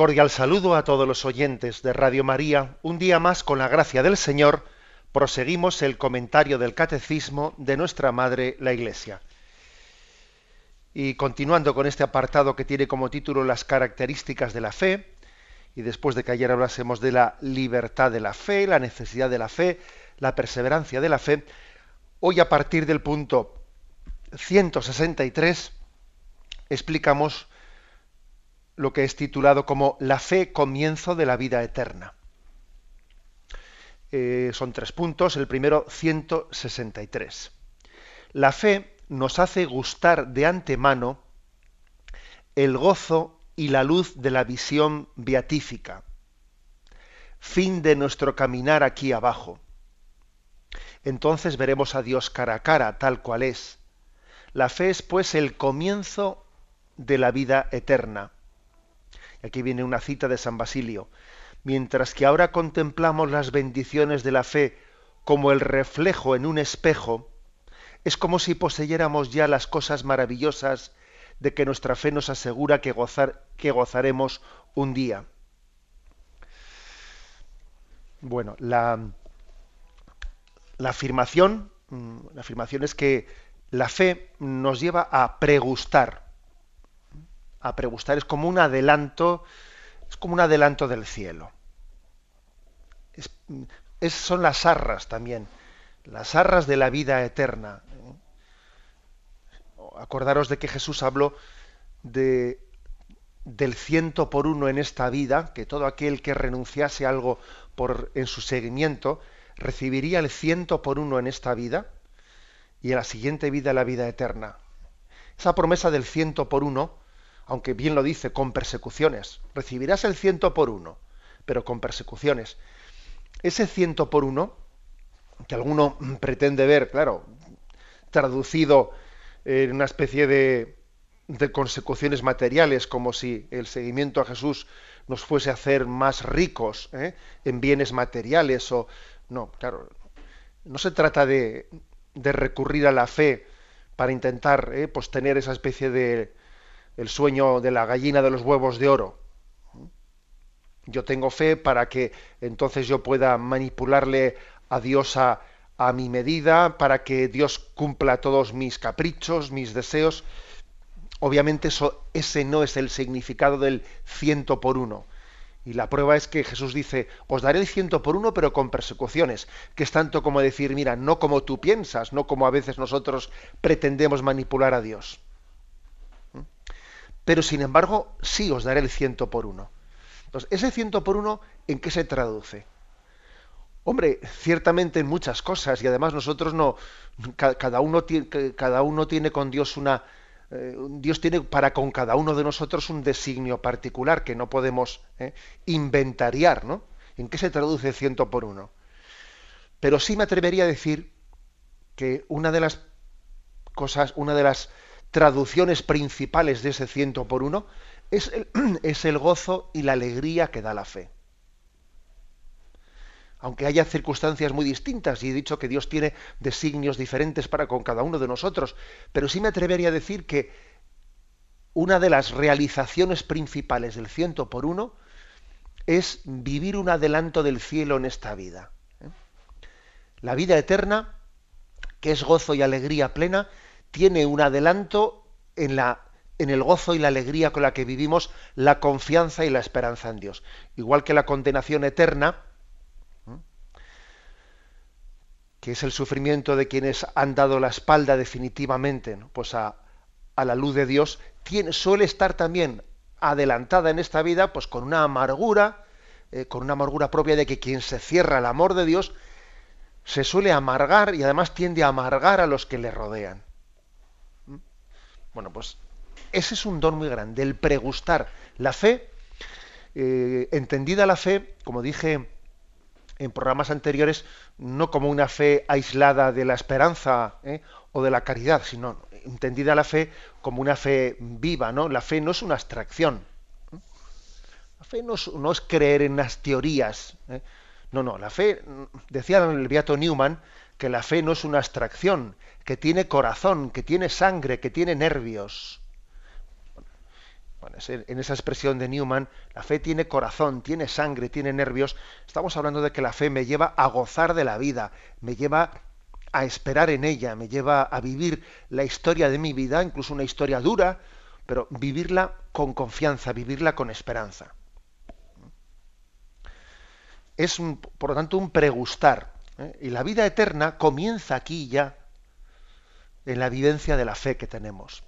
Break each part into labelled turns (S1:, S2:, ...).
S1: Cordial saludo a todos los oyentes de Radio María. Un día más, con la gracia del Señor, proseguimos el comentario del Catecismo de nuestra Madre, la Iglesia. Y continuando con este apartado que tiene como título las características de la fe, y después de que ayer hablásemos de la libertad de la fe, la necesidad de la fe, la perseverancia de la fe, hoy a partir del punto 163 explicamos lo que es titulado como La fe, comienzo de la vida eterna. Eh, son tres puntos. El primero, 163. La fe nos hace gustar de antemano el gozo y la luz de la visión beatífica, fin de nuestro caminar aquí abajo. Entonces veremos a Dios cara a cara, tal cual es. La fe es pues el comienzo de la vida eterna Aquí viene una cita de San Basilio. Mientras que ahora contemplamos las bendiciones de la fe como el reflejo en un espejo, es como si poseyéramos ya las cosas maravillosas de que nuestra fe nos asegura que, gozar, que gozaremos un día. Bueno, la, la afirmación, mm, la afirmación es que la fe nos lleva a pregustar a pregustar, es como un adelanto, es como un adelanto del cielo. Es, son las arras también, las arras de la vida eterna. Acordaros de que Jesús habló de, del ciento por uno en esta vida, que todo aquel que renunciase a algo por, en su seguimiento recibiría el ciento por uno en esta vida y en la siguiente vida la vida eterna. Esa promesa del ciento por uno aunque bien lo dice, con persecuciones. Recibirás el ciento por uno, pero con persecuciones. Ese ciento por uno, que alguno pretende ver, claro, traducido en una especie de, de consecuciones materiales, como si el seguimiento a Jesús nos fuese a hacer más ricos ¿eh? en bienes materiales o no, claro, no se trata de, de recurrir a la fe para intentar ¿eh? pues tener esa especie de, el sueño de la gallina de los huevos de oro. Yo tengo fe para que entonces yo pueda manipularle a Dios a, mi medida, para que Dios cumpla todos mis caprichos, mis deseos. Obviamente eso, ese no es el significado del ciento por uno. Y la prueba es que Jesús dice, os daré el ciento por uno, pero con persecuciones, que es tanto como decir, mira, no como tú piensas, no como a veces nosotros pretendemos manipular a Dios pero sin embargo sí os daré el ciento por uno. Entonces, ese ciento por uno, ¿en qué se traduce? Hombre, ciertamente en muchas cosas, y además nosotros no, cada uno, cada uno tiene con Dios una, eh, Dios tiene para con cada uno de nosotros un designio particular que no podemos eh, inventariar, ¿no? ¿En qué se traduce ciento por uno? Pero sí me atrevería a decir que una de las cosas, una de las traducciones principales de ese ciento por uno es el, es el gozo y la alegría que da la fe. Aunque haya circunstancias muy distintas, y he dicho que Dios tiene designios diferentes para con cada uno de nosotros, pero sí me atrevería a decir que una de las realizaciones principales del ciento por uno es vivir un adelanto del cielo en esta vida. ¿eh? La vida eterna, que es gozo y alegría plena, tiene un adelanto en, la, en el gozo y la alegría con la que vivimos la confianza y la esperanza en Dios. Igual que la condenación eterna, que es el sufrimiento de quienes han dado la espalda definitivamente pues a, la luz de Dios, suele estar también adelantada en esta vida pues con una amargura, eh, con una amargura propia de que quien se cierra al amor de Dios se suele amargar y además tiende a amargar a los que le rodean. Bueno, pues ese es un don muy grande, el pregustar. La fe eh, entendida la fe, como dije en programas anteriores, no como una fe aislada de la esperanza ¿eh? o de la caridad, sino entendida la fe como una fe viva, ¿no? La fe no es una abstracción. La fe no es, creer en las teorías. ¿eh? No, no, la fe, decía el Beato Newman, que la fe no es una abstracción, que tiene corazón, que tiene sangre, que tiene nervios. en esa expresión de Newman, la fe tiene corazón, tiene sangre, tiene nervios. Estamos hablando de que la fe me lleva a gozar de la vida, me lleva a esperar en ella, me lleva a vivir la historia de mi vida, incluso una historia dura, pero vivirla con confianza, vivirla con esperanza. Es, por lo tanto, un pregustar. ¿Eh? Y la vida eterna comienza aquí ya, en la vivencia de la fe que tenemos.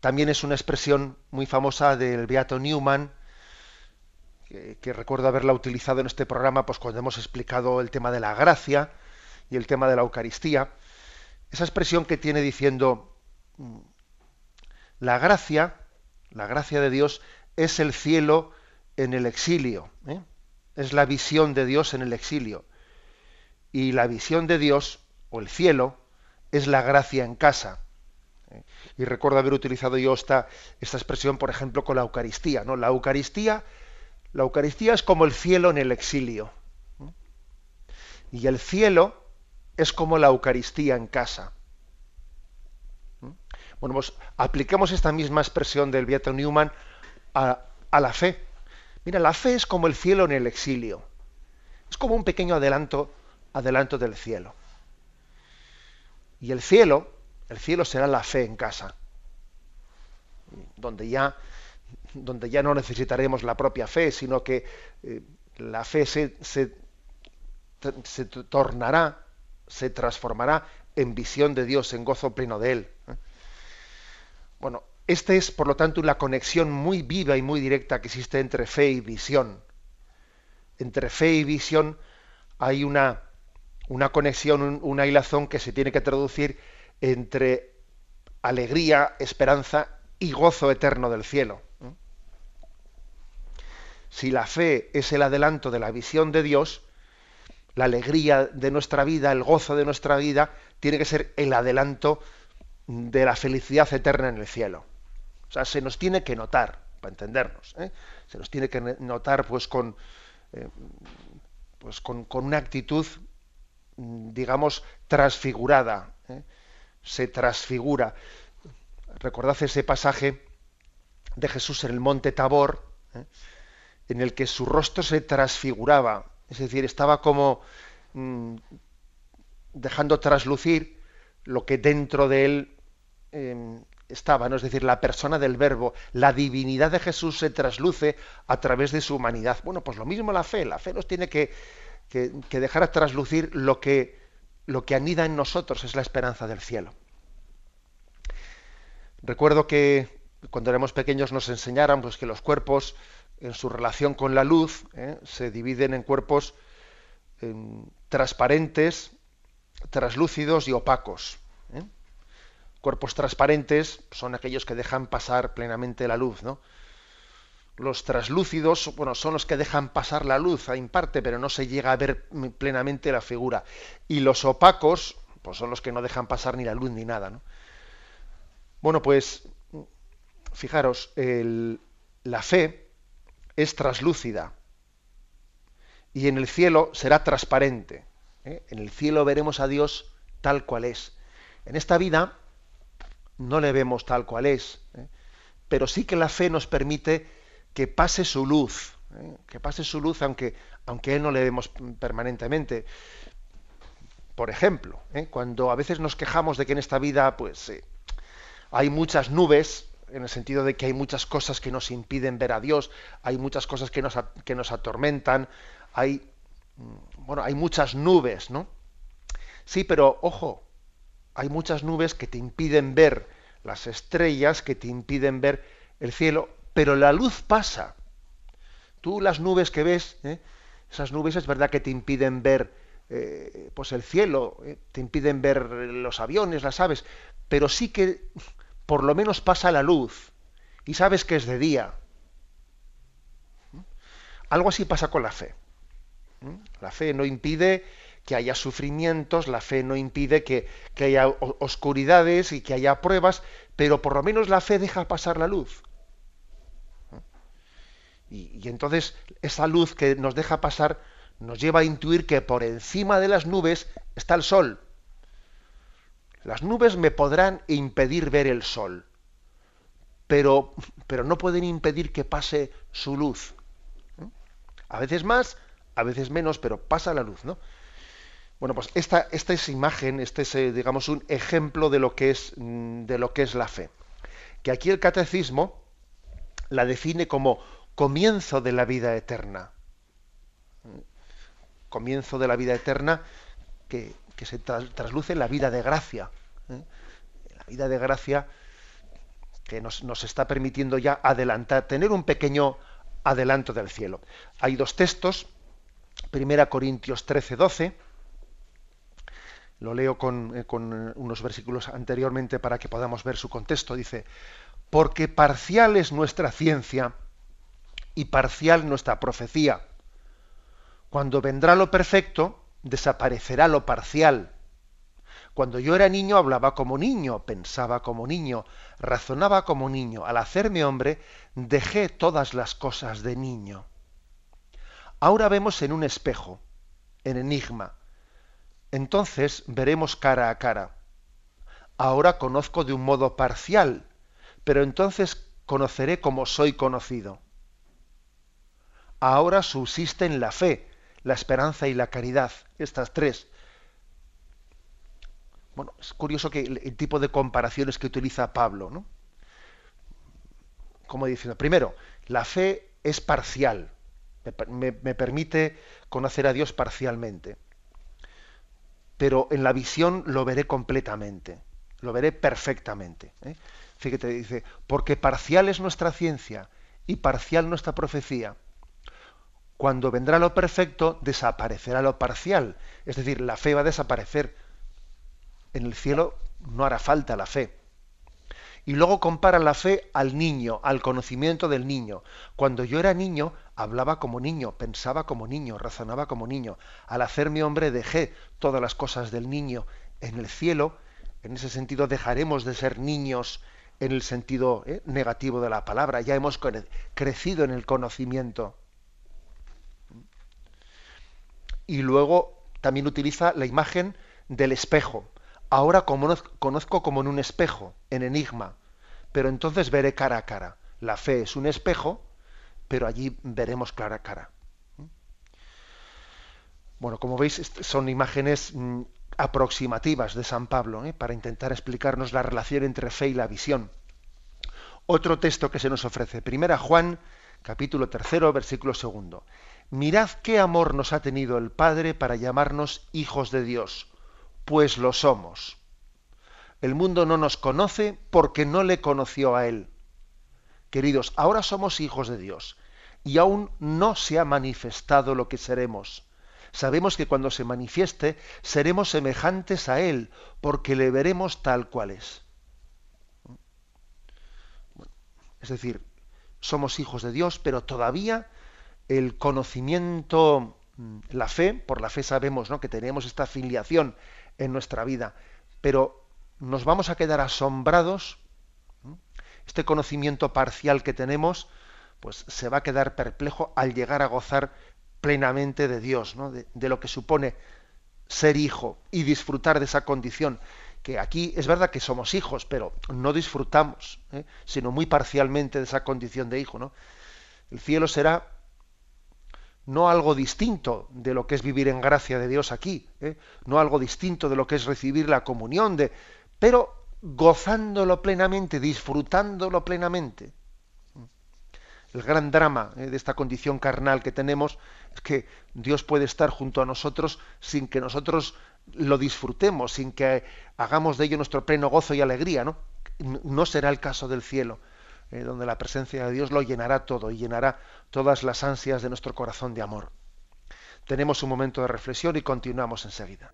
S1: También es una expresión muy famosa del Beato Newman, que, recuerdo haberla utilizado en este programa pues cuando hemos explicado el tema de la gracia y el tema de la Eucaristía. Esa expresión que tiene diciendo mm, la gracia, la gracia de Dios es el cielo en el exilio. Es la visión de Dios en el exilio. Y la visión de Dios, o el cielo, es la gracia en casa. Y recuerdo haber utilizado yo esta, esta expresión, por ejemplo, con la Eucaristía. ¿no? La Eucaristía la Eucaristía es como el cielo en el exilio. Y el cielo es como la Eucaristía en casa. Bueno, pues apliquemos esta misma expresión del Beato Newman a, la fe. Mira, la fe es como el cielo en el exilio. Es como un pequeño adelanto, adelanto del cielo. Y el cielo, el cielo será la fe en casa, donde ya donde ya no necesitaremos la propia fe, sino que eh, la fe se, se, tornará, se transformará en visión de Dios, en gozo pleno de Él. ¿eh? Bueno, esta es, por lo tanto, la conexión muy viva y muy directa que existe entre fe y visión. Entre fe y visión hay una, una conexión, una hilazón que se tiene que traducir entre alegría, esperanza y gozo eterno del cielo. Si la fe es el adelanto de la visión de Dios, la alegría de nuestra vida, el gozo de nuestra vida, tiene que ser el adelanto de la felicidad eterna en el cielo. Sea, se nos tiene que notar, para entendernos, ¿eh? se nos tiene que notar pues con, eh, pues con, una actitud, digamos, transfigurada. ¿eh? Se transfigura. Recordad ese pasaje de Jesús en el monte Tabor, en el que su rostro se transfiguraba, es decir, estaba como mm, dejando traslucir lo que dentro de él em, estaba, ¿no? es decir, la persona del verbo, la divinidad de Jesús se trasluce a través de su humanidad. Bueno, pues lo mismo la fe, la fe nos tiene que, que, dejar traslucir lo que, lo que anida en nosotros, es la esperanza del cielo. Recuerdo que cuando éramos pequeños nos enseñaran pues, que los cuerpos en su relación con la luz, ¿eh? se dividen en cuerpos transparentes, traslúcidos y opacos. Cuerpos transparentes son aquellos que dejan pasar plenamente la luz, ¿no? Los traslúcidos, bueno, son los que dejan pasar la luz en parte, pero no se llega a ver plenamente la figura. Y los opacos, pues son los que no dejan pasar ni la luz ni nada, ¿no? Bueno, pues fijaros, la fe es traslúcida y en el cielo será transparente. ¿eh? En el cielo veremos a Dios tal cual es. En esta vida no le vemos tal cual es, ¿eh? pero sí que la fe nos permite que pase su luz, ¿eh? que pase su luz aunque, aunque Él no le vemos permanentemente. Por ejemplo, cuando a veces nos quejamos de que en esta vida pues, hay muchas nubes, en el sentido de que hay muchas cosas que nos impiden ver a Dios, hay muchas cosas que nos, que nos atormentan, hay, mm, bueno, hay muchas nubes, ¿no? Sí, pero ojo, hay muchas nubes que te impiden ver las estrellas, que te impiden ver el cielo, pero la luz pasa. Tú las nubes que ves, ¿eh? esas nubes es verdad que te impiden ver eh, pues el cielo, ¿eh? te impiden ver los aviones, las aves, pero sí que por lo menos pasa la luz y sabes que es de día. Algo así pasa con la fe. ¿Mm? La fe no impide que haya sufrimientos, la fe no impide que, haya oscuridades y que haya pruebas, pero por lo menos la fe deja pasar la luz. Y, y, entonces esa luz que nos deja pasar nos lleva a intuir que por encima de las nubes está el sol. Las nubes me podrán impedir ver el sol, pero, pero no pueden impedir que pase su luz. A veces más, a veces menos, pero pasa la luz, ¿no? Bueno, pues esta, esta es imagen, este es, eh, digamos, un ejemplo de lo que es, mm, de lo que es la fe. Que aquí el catecismo la define como comienzo de la vida eterna. Comienzo de la vida eterna que, se trasluce en la vida de gracia. ¿eh? La vida de gracia que nos, nos está permitiendo ya adelantar, tener un pequeño adelanto del cielo. Hay dos textos, 1 Corintios 13, 12, lo leo con, eh, con, unos versículos anteriormente para que podamos ver su contexto, dice, porque parcial es nuestra ciencia y parcial nuestra profecía. Cuando vendrá lo perfecto, desaparecerá lo parcial. Cuando yo era niño hablaba como niño, pensaba como niño, razonaba como niño. Al hacerme hombre, dejé todas las cosas de niño. Ahora vemos en un espejo, en enigma. Entonces veremos cara a cara. Ahora conozco de un modo parcial, pero entonces conoceré como soy conocido. Ahora subsisten la fe, la esperanza y la caridad, estas tres, bueno, es curioso que el, tipo de comparaciones que utiliza Pablo, ¿no? Como diciendo, primero, la fe es parcial, me, permite conocer a Dios parcialmente, pero en la visión lo veré completamente, lo veré perfectamente. ¿eh? Fíjate, dice, porque parcial es nuestra ciencia y parcial nuestra profecía. Cuando vendrá lo perfecto, desaparecerá lo parcial. Es decir, la fe va a desaparecer en el cielo no hará falta la fe. Y luego compara la fe al niño, al conocimiento del niño. Cuando yo era niño, hablaba como niño, pensaba como niño, razonaba como niño. Al hacerme hombre dejé todas las cosas del niño. En el cielo, en ese sentido, dejaremos de ser niños en el sentido eh, negativo de la palabra. Ya hemos crecido en el conocimiento. Y luego también utiliza la imagen del espejo ahora conozco como en un espejo, en enigma, pero entonces veré cara a cara. La fe es un espejo, pero allí veremos cara a cara. Bueno, como veis, son imágenes mm, aproximativas de San Pablo ¿eh? para intentar explicarnos la relación entre fe y la visión. Otro texto que se nos ofrece, Primera Juan, capítulo tercero, versículo segundo. Mirad qué amor nos ha tenido el Padre para llamarnos hijos de Dios pues lo somos. El mundo no nos conoce porque no le conoció a Él. Queridos, ahora somos hijos de Dios y aún no se ha manifestado lo que seremos. Sabemos que cuando se manifieste seremos semejantes a Él porque le veremos tal cual es. Es decir, somos hijos de Dios, pero todavía el conocimiento, mm, la fe, por la fe sabemos ¿no? que tenemos esta filiación en nuestra vida, pero nos vamos a quedar asombrados. Este conocimiento parcial que tenemos, pues se va a quedar perplejo al llegar a gozar plenamente de Dios, de, lo que supone ser hijo y disfrutar de esa condición. Que aquí es verdad que somos hijos, pero no disfrutamos, ¿eh? sino muy parcialmente de esa condición de hijo. ¿no? El cielo será no algo distinto de lo que es vivir en gracia de Dios aquí, ¿eh? no algo distinto de lo que es recibir la comunión, de, pero gozándolo plenamente, disfrutándolo plenamente. El gran drama ¿eh? de esta condición carnal que tenemos es que Dios puede estar junto a nosotros sin que nosotros lo disfrutemos, sin que hagamos de ello nuestro pleno gozo y alegría, ¿no? No será el caso del cielo eh, donde la presencia de Dios lo llenará todo y llenará todas las ansias de nuestro corazón de amor. Tenemos un momento de reflexión y continuamos enseguida.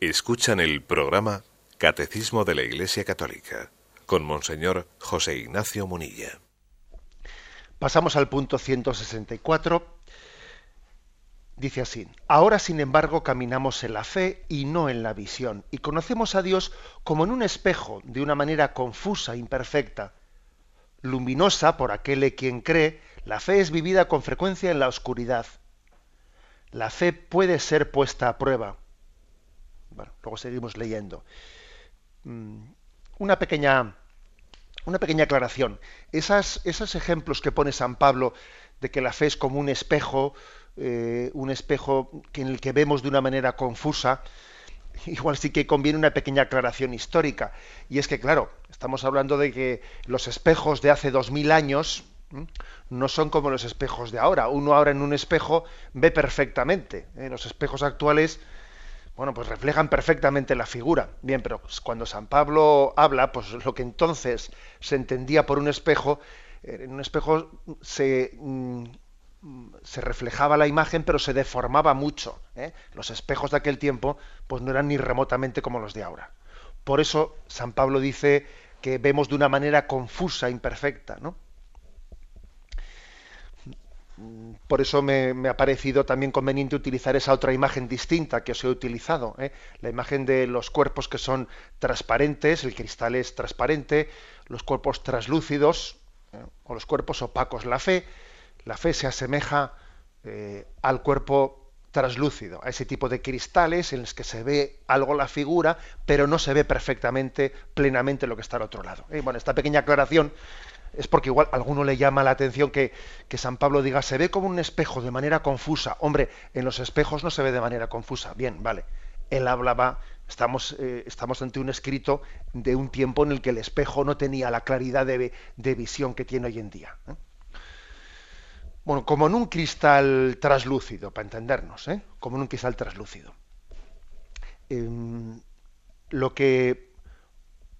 S2: Escuchan el programa Catecismo de la Iglesia Católica con Monseñor José Ignacio Munilla.
S1: Pasamos al punto 164. Dice así, ahora sin embargo caminamos en la fe y no en la visión, y conocemos a Dios como en un espejo, de una manera confusa, imperfecta. Luminosa por aquel en quien cree, la fe es vivida con frecuencia en la oscuridad. La fe puede ser puesta a prueba. Bueno, luego seguimos leyendo. Mm, una pequeña una pequeña aclaración. Esas, esos ejemplos que pone San Pablo de que la fe es como un espejo, eh, un espejo en el que vemos de una manera confusa, igual sí que conviene una pequeña aclaración histórica. Y es que, claro, estamos hablando de que los espejos de hace dos mil años no son como los espejos de ahora. Uno ahora en un espejo ve perfectamente. ¿eh? Los espejos actuales bueno, pues reflejan perfectamente la figura. Bien, pero cuando San Pablo habla, pues lo que entonces se entendía por un espejo, eh, en un espejo se, mm, se reflejaba la imagen, pero se deformaba mucho. ¿eh? Los espejos de aquel tiempo, pues no eran ni remotamente como los de ahora. Por eso San Pablo dice que vemos de una manera confusa, imperfecta, ¿no? Por eso me, ha parecido también conveniente utilizar esa otra imagen distinta que os he utilizado, ¿eh? la imagen de los cuerpos que son transparentes, el cristal es transparente, los cuerpos translúcidos ¿eh? o los cuerpos opacos. La fe, la fe se asemeja eh, al cuerpo translúcido, a ese tipo de cristales en los que se ve algo la figura, pero no se ve perfectamente, plenamente lo que está al otro lado. Bueno, esta pequeña aclaración es porque igual a alguno le llama la atención que, San Pablo diga, se ve como un espejo de manera confusa. Hombre, en los espejos no se ve de manera confusa. Bien, vale. Él hablaba, estamos, eh, estamos ante un escrito de un tiempo en el que el espejo no tenía la claridad de, visión que tiene hoy en día. ¿eh? Bueno, como en un cristal traslúcido, para entendernos, ¿eh? como en un cristal traslúcido. Em, lo que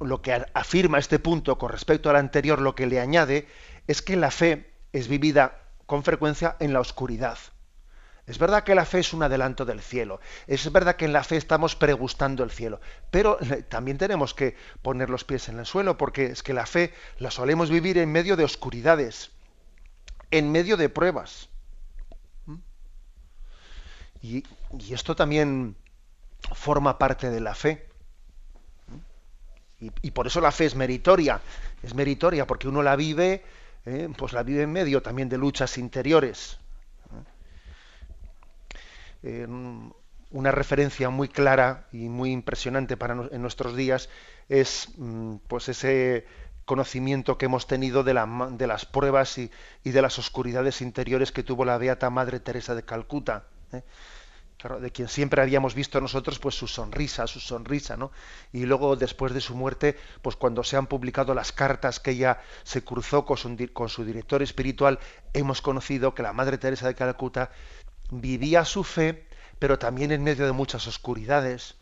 S1: lo que afirma este punto con respecto al anterior, lo que le añade es que la fe es vivida con frecuencia en la oscuridad. Es verdad que la fe es un adelanto del cielo, es verdad que en la fe estamos pregustando el cielo, pero también tenemos que poner los pies en el suelo porque es que la fe la solemos vivir en medio de oscuridades, en medio de pruebas. ¿Mm? Y, y esto también forma parte de la fe. Y, por eso la fe es meritoria, es meritoria porque uno la vive, eh, pues la vive en medio también de luchas interiores. una referencia muy clara y muy impresionante para en nuestros días es mm, pues ese conocimiento que hemos tenido de, de las pruebas y, y, de las oscuridades interiores que tuvo la beata Madre Teresa de Calcuta. ¿eh? De quien siempre habíamos visto nosotros pues su sonrisa, su sonrisa, ¿no? Y luego después de su muerte, pues cuando se han publicado las cartas que ella se cruzó con su, con su director espiritual, hemos conocido que la Madre Teresa de Calcuta vivía su fe, pero también en medio de muchas oscuridades,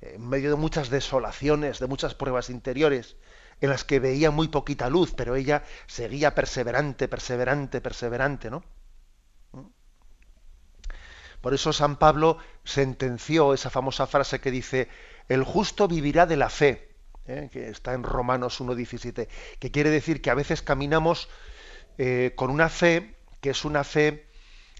S1: en medio de muchas desolaciones, de muchas pruebas interiores, en las que veía muy poquita luz, pero ella seguía perseverante, perseverante, perseverante, ¿no? Por eso San Pablo sentenció esa famosa frase que dice, el justo vivirá de la fe, ¿eh? que está en Romanos 1.17, que quiere decir que a veces caminamos eh, con una fe que es una fe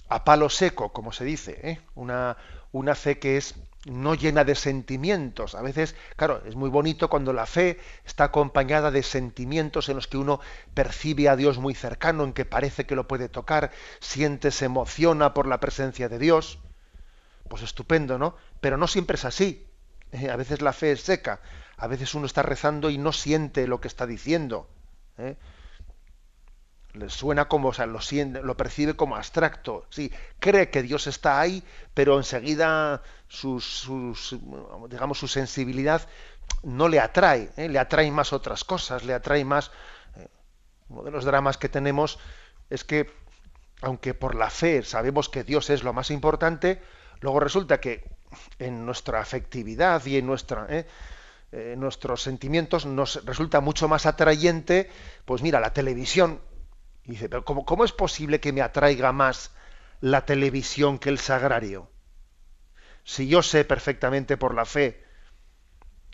S1: a palo seco, como se dice, ¿eh? una, una fe que es no llena de sentimientos. A veces, claro, es muy bonito cuando la fe está acompañada de sentimientos en los que uno percibe a Dios muy cercano, en que parece que lo puede tocar, siente, se emociona por la presencia de Dios. Pues estupendo, ¿no? Pero no siempre es así. Eh, a veces la fe es seca, a veces uno está rezando y no siente lo que está diciendo. ¿eh? Le suena como, o sea, lo, siente, lo percibe como abstracto. Sí, cree que Dios está ahí, pero enseguida sus, digamos, su sensibilidad no le atrae, ¿eh? le atrae más otras cosas, le atrae más... Eh, uno de los dramas que tenemos es que, aunque por la fe sabemos que Dios es lo más importante, luego resulta que en nuestra afectividad y en nuestra... ¿eh? nuestros sentimientos nos resulta mucho más atrayente, pues mira, la televisión, y dice, pero ¿cómo, es posible que me atraiga más la televisión que el sagrario? Si yo sé perfectamente por la fe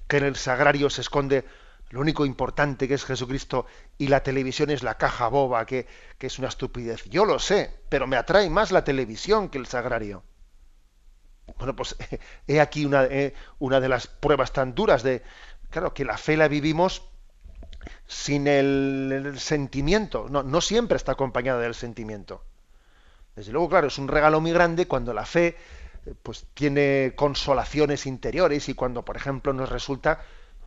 S1: que en el sagrario se esconde lo único importante que es Jesucristo y la televisión es la caja boba, que, que es una estupidez. Yo lo sé, pero me atrae más la televisión que el sagrario. Bueno, pues he aquí una, eh, una de las pruebas tan duras de, claro, que la fe la vivimos sin el, sentimiento. No, no siempre está acompañada del sentimiento. Desde luego, claro, es un regalo muy grande cuando la fe eh, pues tiene consolaciones interiores y cuando, por ejemplo, nos resulta,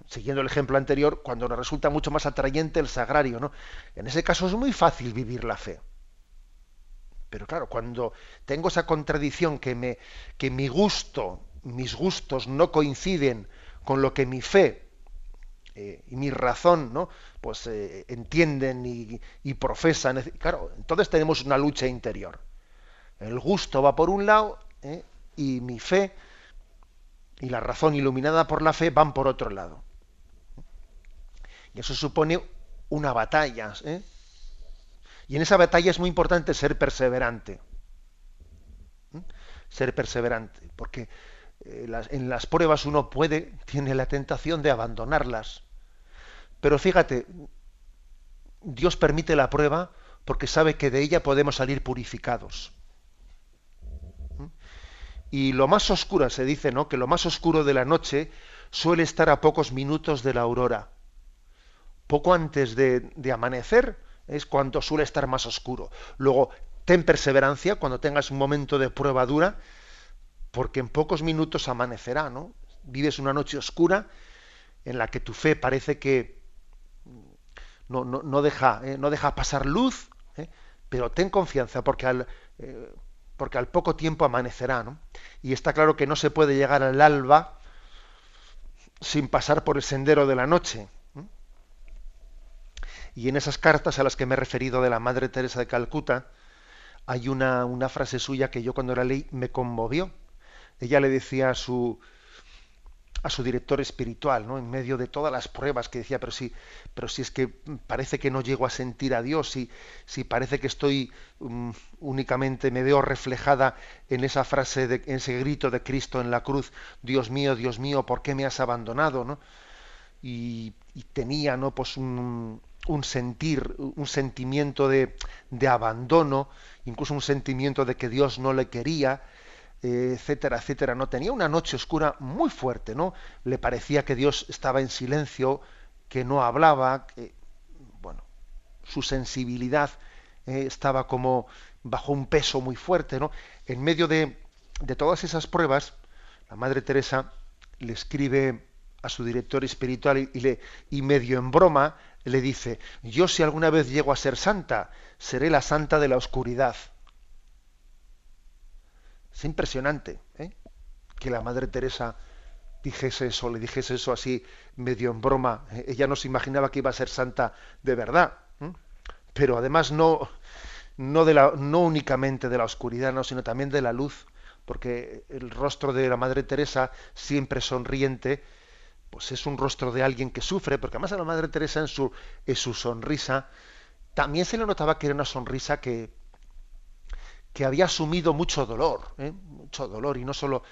S1: siguiendo el ejemplo anterior, cuando nos resulta mucho más atrayente el sagrario, ¿no? En ese caso es muy fácil vivir la fe. Pero claro, cuando tengo esa contradicción que me que mi gusto, mis gustos no coinciden con lo que mi fe eh, y mi razón, ¿no? Pues eh, entienden y, profesan. Claro, entonces tenemos una lucha interior. El gusto va por un lado ¿eh? y mi fe y la razón iluminada por la fe van por otro lado. Y eso supone una batalla. Y en esa batalla es muy importante ser perseverante. Ser perseverante, porque en las pruebas uno puede, tiene la tentación de abandonarlas. Pero fíjate, Dios permite la prueba porque sabe que de ella podemos salir purificados. Y lo más oscuro, se dice, ¿no? Que lo más oscuro de la noche suele estar a pocos minutos de la aurora. Poco antes de, amanecer es cuando suele estar más oscuro. Luego, ten perseverancia cuando tengas un momento de prueba dura, porque en pocos minutos amanecerá, ¿no? Vives una noche oscura en la que tu fe parece que no, eh, deja pasar luz, eh, pero ten confianza porque al, eh, porque al poco tiempo amanecerá. ¿no? Y está claro que no se puede llegar al alba sin pasar por el sendero de la noche. Y en esas cartas a las que me he referido de la Madre Teresa de Calcuta, hay una, una frase suya que yo cuando la leí me conmovió. Ella le decía a su, a su director espiritual, ¿no? En medio de todas las pruebas que decía, pero si, pero si es que parece que no llego a sentir a Dios, si, si parece que estoy mm, únicamente me veo reflejada en esa frase, de, en ese grito de Cristo en la cruz, Dios mío, Dios mío, ¿por qué me has abandonado? ¿no? Y, tenía, ¿no? Pues un, un sentir, un sentimiento de, de abandono, incluso un sentimiento de que Dios no le quería, etcétera, etcétera, no tenía una noche oscura muy fuerte, ¿no? Le parecía que Dios estaba en silencio, que no hablaba, que, bueno, su sensibilidad eh, estaba como bajo un peso muy fuerte, ¿no? En medio de, de todas esas pruebas, la Madre Teresa le escribe a su director espiritual y, le, y medio en broma le dice, yo si alguna vez llego a ser santa, seré la santa de la oscuridad. Es impresionante ¿eh? que la Madre Teresa dijese eso, le dijese eso así medio en broma. Ella no se imaginaba que iba a ser santa de verdad. Pero además no, no, de no únicamente de la oscuridad, no, sino también de la luz, porque el rostro de la Madre Teresa, siempre sonriente, pues es un rostro de alguien que sufre, porque además a la Madre Teresa en su, en su sonrisa también se le notaba que era una sonrisa que, que había asumido mucho dolor, ¿eh? mucho dolor, y no solo,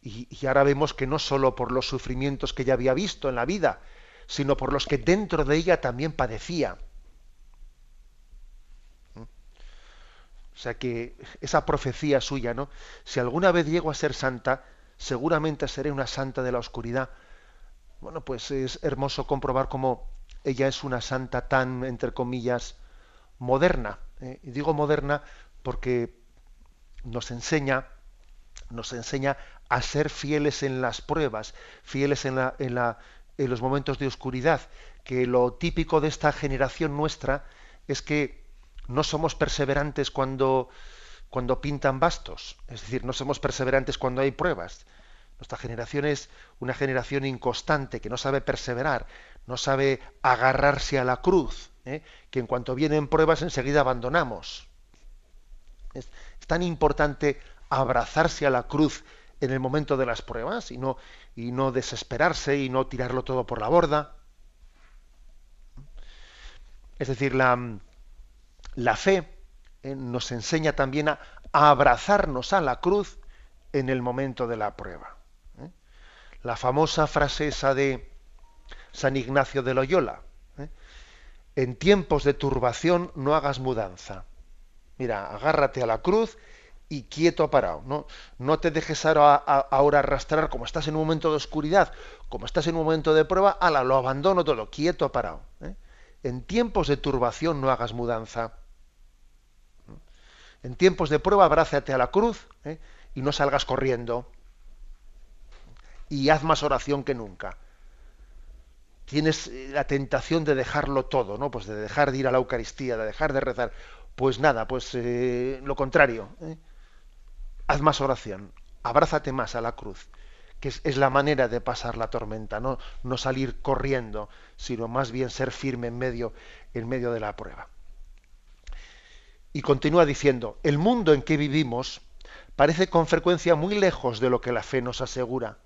S1: y, ahora vemos que no solo por los sufrimientos que ella había visto en la vida, sino por los que dentro de ella también padecía. ¿Mm? O sea que esa profecía suya, ¿no? Si alguna vez llego a ser santa, seguramente seré una santa de la oscuridad. Bueno, pues es hermoso comprobar cómo ella es una santa tan, entre comillas, moderna. ¿eh? Y digo moderna porque nos enseña, nos enseña a ser fieles en las pruebas, fieles en, los momentos de oscuridad, que lo típico de esta generación nuestra es que no somos perseverantes cuando, cuando pintan bastos, es decir, no somos perseverantes cuando hay pruebas. Nuestra generación es una generación inconstante, que no sabe perseverar, no sabe agarrarse a la cruz, ¿eh? que en cuanto vienen pruebas enseguida abandonamos. Tan importante abrazarse a la cruz en el momento de las pruebas y no, y no desesperarse y no tirarlo todo por la borda. Es decir, la, la fe eh, nos enseña también a, abrazarnos a la cruz en el momento de la prueba. ¿eh? La famosa frase esa de San Ignacio de Loyola, ¿eh? en tiempos de turbación no hagas mudanza. Mira, agárrate a la cruz y quieto parado. No, no te dejes ahora, arrastrar como estás en un momento de oscuridad, como estás en un momento de prueba, ala, lo abandono todo, quieto parado. ¿eh? En tiempos de turbación no hagas mudanza. En tiempos de prueba abrázate a la cruz ¿eh? y no salgas corriendo. Y haz más oración que nunca. Tienes eh, la tentación de dejarlo todo, ¿no? Pues de dejar de ir a la Eucaristía, de dejar de rezar. Pues nada, pues eh, lo contrario. Haz más oración. Abrázate más a la cruz que es, la manera de pasar la tormenta, ¿no? no salir corriendo, sino más bien ser firme en medio, en medio de la prueba. Y continúa diciendo, el mundo en que vivimos parece con frecuencia muy lejos de lo que la fe nos asegura.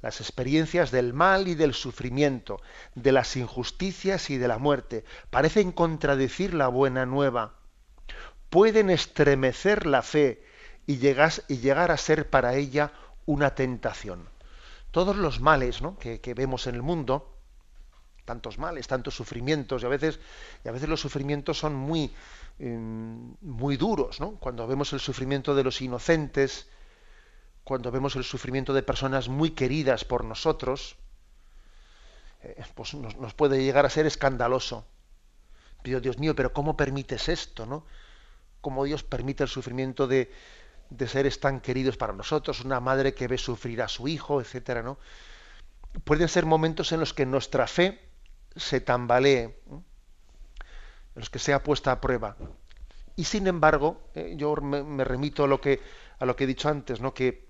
S1: Las experiencias del mal y del sufrimiento, de las injusticias y de la muerte, parecen contradecir la buena nueva. Pueden estremecer la fe y, llegar a ser para ella una tentación. Todos los males que, vemos en el mundo, tantos males, tantos sufrimientos, y a veces, y a veces los sufrimientos son muy, em, muy duros, ¿no? Cuando vemos el sufrimiento de los inocentes, cuando vemos el sufrimiento de personas muy queridas por nosotros, eh, pues nos, puede llegar a ser escandaloso. Dios mío, pero ¿cómo permites esto, no? ¿Cómo Dios permite el sufrimiento de, de seres tan queridos para nosotros, una madre que ve sufrir a su hijo, etcétera, ¿no? Pueden ser momentos en los que nuestra fe se tambalee, en los que sea puesta a prueba. Y sin embargo, eh, yo me, remito a lo que a lo que he dicho antes, ¿no? Que,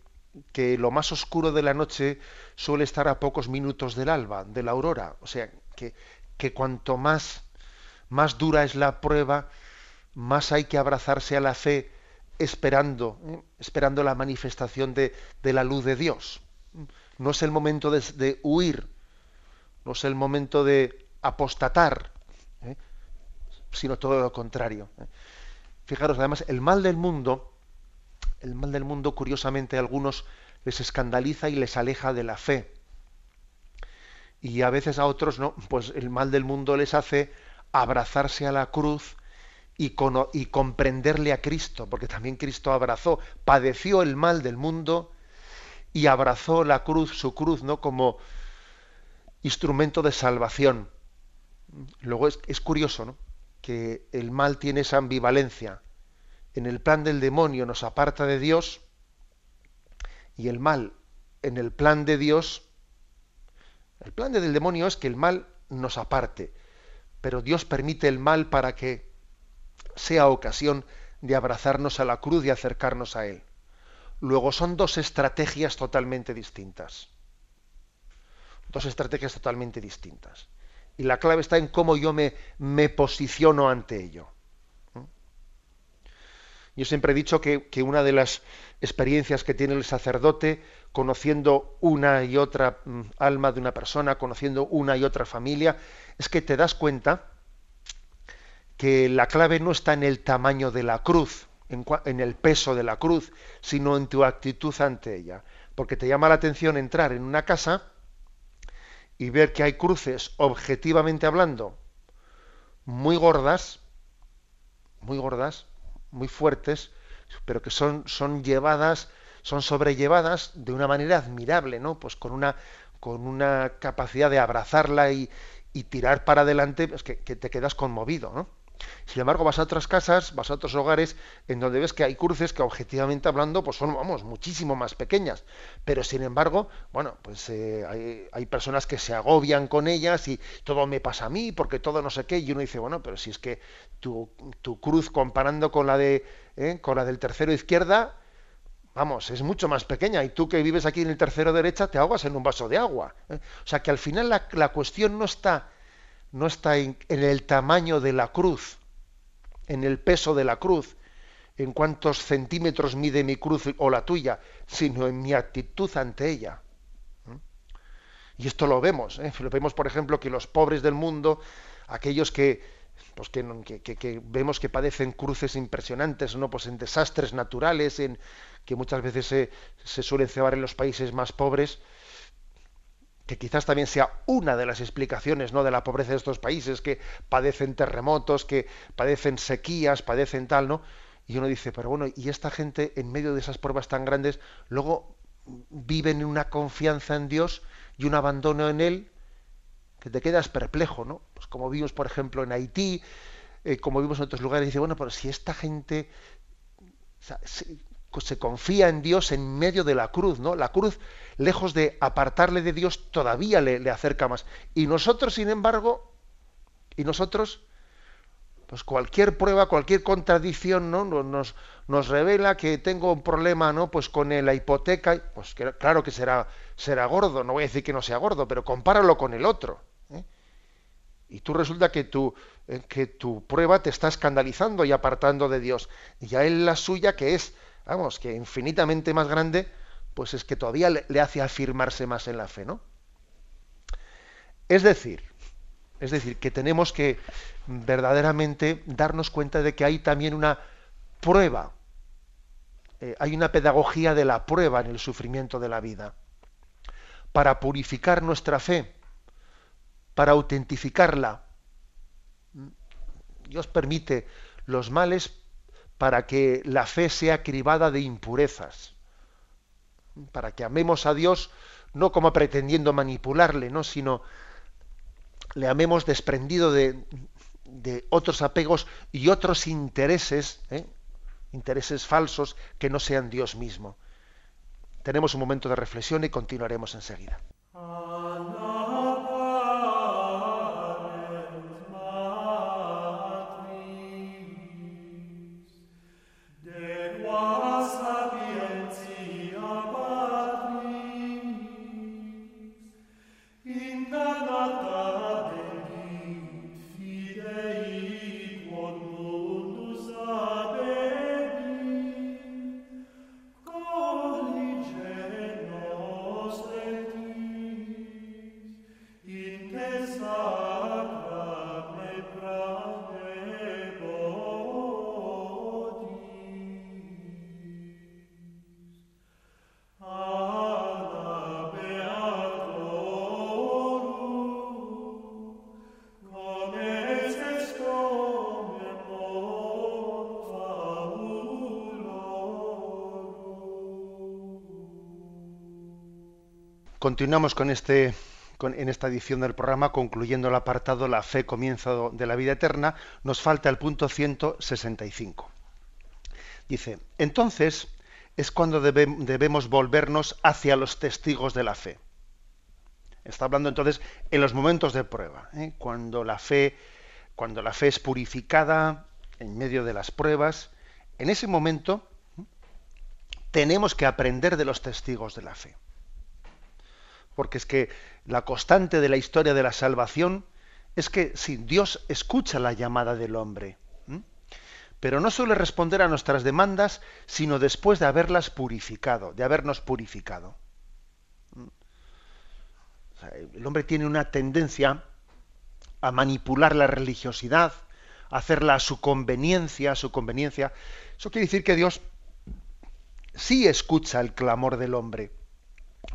S1: que lo más oscuro de la noche suele estar a pocos minutos del alba, de la aurora. O sea, que, que cuanto más, más dura es la prueba, más hay que abrazarse a la fe esperando, ¿eh? esperando la manifestación de, la luz de Dios. No es el momento de, huir, no es el momento de apostatar, ¿eh? sino todo lo contrario. ¿eh? Fijaros, además, el mal del mundo, el mal del mundo, curiosamente, a algunos les escandaliza y les aleja de la fe. Y a veces a otros no, pues el mal del mundo les hace abrazarse a la cruz y, comprenderle a Cristo, porque también Cristo abrazó, padeció el mal del mundo y abrazó la cruz, su cruz, ¿no? como instrumento de salvación. Luego es, es curioso, ¿no? que el mal tiene esa ambivalencia. En el plan del demonio nos aparta de Dios y el mal en el plan de Dios, el plan del demonio es que el mal nos aparte, pero Dios permite el mal para que sea ocasión de abrazarnos a la cruz y acercarnos a Él. Luego son dos estrategias totalmente distintas. Dos estrategias totalmente distintas. Y la clave está en cómo yo me, me posiciono ante ello. ¿Mm? Yo siempre he dicho que, que, una de las experiencias que tiene el sacerdote, conociendo una y otra mm, alma de una persona, conociendo una y otra familia, es que te das cuenta que la clave no está en el tamaño de la cruz, en, el peso de la cruz, sino en tu actitud ante ella. Porque te llama la atención entrar en una casa y ver que hay cruces, objetivamente hablando, muy gordas, muy gordas, muy fuertes, pero que son, son llevadas, son sobrellevadas de una manera admirable, ¿no? Pues con una, con una capacidad de abrazarla y, tirar para adelante, pues que, que te quedas conmovido, ¿no? Sin embargo, vas a otras casas, vas a otros hogares en donde ves que hay cruces que objetivamente hablando pues son, vamos, muchísimo más pequeñas. Pero sin embargo, bueno, pues eh, hay, personas que se agobian con ellas y todo me pasa a mí porque todo no sé qué. Y uno dice, bueno, pero si es que tu, cruz comparando con la, de, eh, con la del tercero izquierda, vamos, es mucho más pequeña. Y tú que vives aquí en el tercero derecha te ahogas en un vaso de agua. ¿eh? O sea que al final la, la cuestión no está no está en, el tamaño de la cruz, en el peso de la cruz, en cuántos centímetros mide mi cruz o la tuya, sino en mi actitud ante ella. Y esto lo vemos, ¿eh? lo vemos por ejemplo que los pobres del mundo, aquellos que, pues que, vemos que padecen cruces impresionantes, ¿no? Pues en desastres naturales, en que muchas veces se, se suelen cebar en los países más pobres, que quizás también sea una de las explicaciones ¿no? de la pobreza de estos países, que padecen terremotos, que padecen sequías, padecen tal, ¿no? Y uno dice, pero bueno, y esta gente en medio de esas pruebas tan grandes, luego viven en una confianza en Dios y un abandono en Él, que te quedas perplejo, ¿no? Pues como vimos, por ejemplo, en Haití, eh, como vimos en otros lugares, dice, bueno, pero si esta gente se, confía en Dios en medio de la cruz, ¿no? La cruz, lejos de apartarle de Dios, todavía le, acerca más. Y nosotros, sin embargo, y nosotros, pues cualquier prueba, cualquier contradicción, ¿no? Nos, nos revela que tengo un problema, ¿no? Pues con la hipoteca, pues claro que será, será gordo, no voy a decir que no sea gordo, pero compáralo con el otro. Y tú resulta que tu, eh, que tu prueba te está escandalizando y apartando de Dios. Y a él la suya, que es, vamos, que infinitamente más grande, pues es que todavía le, hace afirmarse más en la fe, ¿no? Es decir, es decir, que tenemos que verdaderamente darnos cuenta de que hay también una prueba, eh, hay una pedagogía de la prueba en el sufrimiento de la vida, para purificar nuestra fe para autentificarla. Dios permite los males para que la fe sea cribada de impurezas, para que amemos a Dios no como pretendiendo manipularle, ¿no? sino le amemos desprendido de, otros apegos y otros intereses, ¿eh? intereses falsos que no sean Dios mismo. Tenemos un momento de reflexión y continuaremos enseguida. Continuamos con este en esta edición del programa, concluyendo el apartado La fe, comienzo de la vida eterna, nos falta el punto 165. Dice, entonces es cuando debemos volvernos hacia los testigos de la fe. Está hablando entonces en los momentos de prueba, ¿eh? cuando la fe, cuando la fe es purificada en medio de las pruebas, en ese momento ¿eh? tenemos que aprender de los testigos de la fe porque es que la constante de la historia de la salvación es que si Dios escucha la llamada del hombre, pero no suele responder a nuestras demandas, sino después de haberlas purificado, de habernos purificado. el hombre tiene una tendencia a manipular la religiosidad, a hacerla a su conveniencia, a su conveniencia. Eso quiere decir que Dios sí escucha el clamor del hombre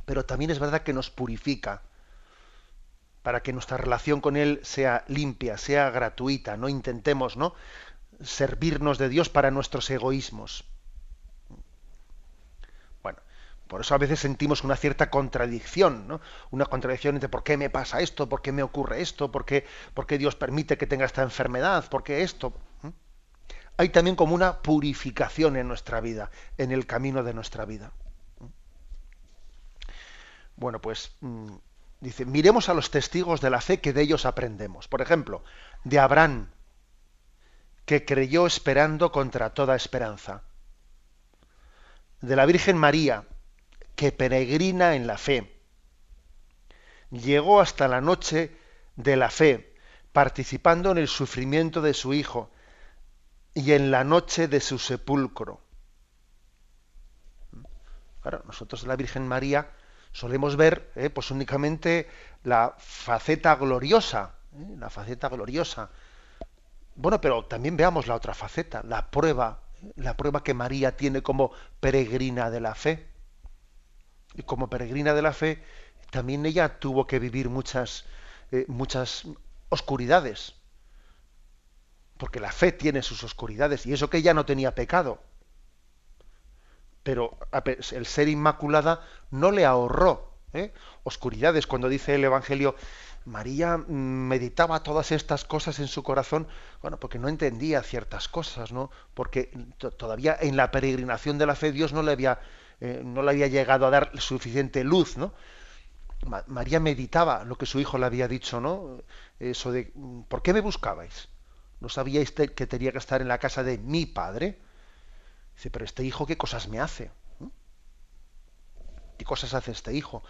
S1: pero también es verdad que nos purifica para que nuestra relación con Él sea limpia, sea gratuita, no intentemos ¿no? servirnos de Dios para nuestros egoísmos. Bueno, por eso a veces sentimos una cierta contradicción, ¿no? una contradicción entre por qué me pasa esto, por qué me ocurre esto, por qué, por qué Dios permite que tenga esta enfermedad, por qué esto. Hay también como una purificación en nuestra vida, en el camino de nuestra vida. Bueno, pues mm, dice, miremos a los testigos de la fe que de ellos aprendemos. Por ejemplo, de Abraham, que creyó esperando contra toda esperanza. De la Virgen María, que peregrina en la fe. Llegó hasta la noche de la fe, participando en el sufrimiento de su Hijo y en la noche de su sepulcro. Claro, nosotros la Virgen María solemos ver eh, pues únicamente la faceta gloriosa, eh, la faceta gloriosa. Bueno, pero también veamos la otra faceta, la prueba, la prueba que María tiene como peregrina de la fe. Y como peregrina de la fe, también ella tuvo que vivir muchas, eh, muchas oscuridades. Porque la fe tiene sus oscuridades, y eso que ella no tenía pecado. Pero el ser inmaculada no le ahorró ¿eh? oscuridades. Cuando dice el Evangelio, María mm, meditaba todas estas cosas en su corazón, bueno, porque no entendía ciertas cosas, ¿no? Porque todavía en la peregrinación de la fe Dios no le había, eh, no le había llegado a dar suficiente luz, ¿no? María meditaba lo que su hijo le había dicho, ¿no? Eso de, ¿por qué me buscabais? ¿No sabíais que tenía que estar en la casa de mi padre? Dice, pero este hijo, ¿qué cosas me hace? ¿Qué cosas hace este hijo?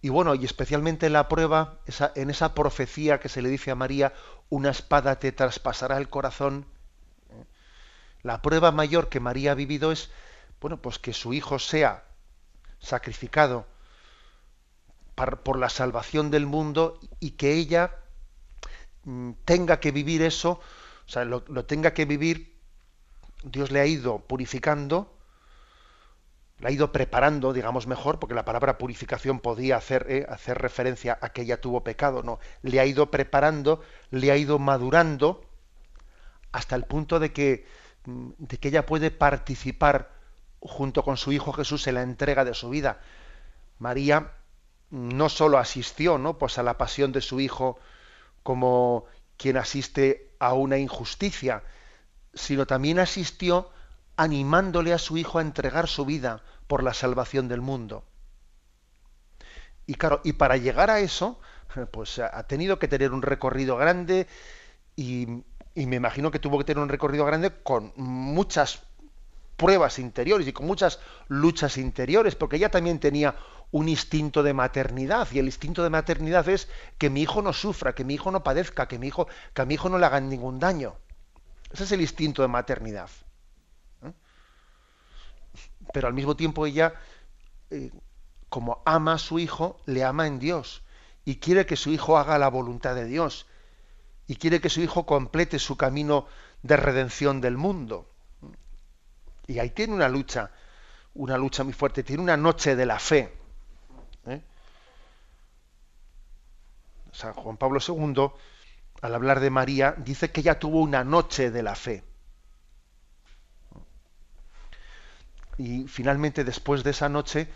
S1: Y bueno, y especialmente en la prueba, en esa profecía que se le dice a María, una espada te traspasará el corazón. La prueba mayor que María ha vivido es, bueno, pues que su hijo sea sacrificado por la salvación del mundo y que ella mm, tenga que vivir eso, o sea, lo tenga que vivir, Dios le ha ido purificando la ha ido preparando, digamos mejor, porque la palabra purificación podía hacer, eh, hacer referencia a que ella tuvo pecado, no, le ha ido preparando, le ha ido madurando hasta el punto de que, mm, de que ella puede participar junto con su hijo Jesús en la entrega de su vida. María no solo asistió ¿no? Pues a la pasión de su hijo como quien asiste a una injusticia, sino también asistió animándole a su hijo a entregar su vida por la salvación del mundo. Y claro, y para llegar a eso, pues ha tenido que tener un recorrido grande y, me imagino que tuvo que tener un recorrido grande con muchas pruebas interiores y con muchas luchas interiores, porque ella también tenía un instinto de maternidad y el instinto de maternidad es que mi hijo no sufra, que mi hijo no padezca, que mi hijo que a mi hijo no le hagan ningún daño. Ese es el instinto de maternidad pero al mismo tiempo ella, eh, como ama a su hijo, le ama en Dios y quiere que su hijo haga la voluntad de Dios y quiere que su hijo complete su camino de redención del mundo. Y ahí tiene una lucha, una lucha muy fuerte, tiene una noche de la fe. ¿eh? San Juan Pablo II, al hablar de María, dice que ella tuvo una noche de la fe. Y finalmente, después de esa noche,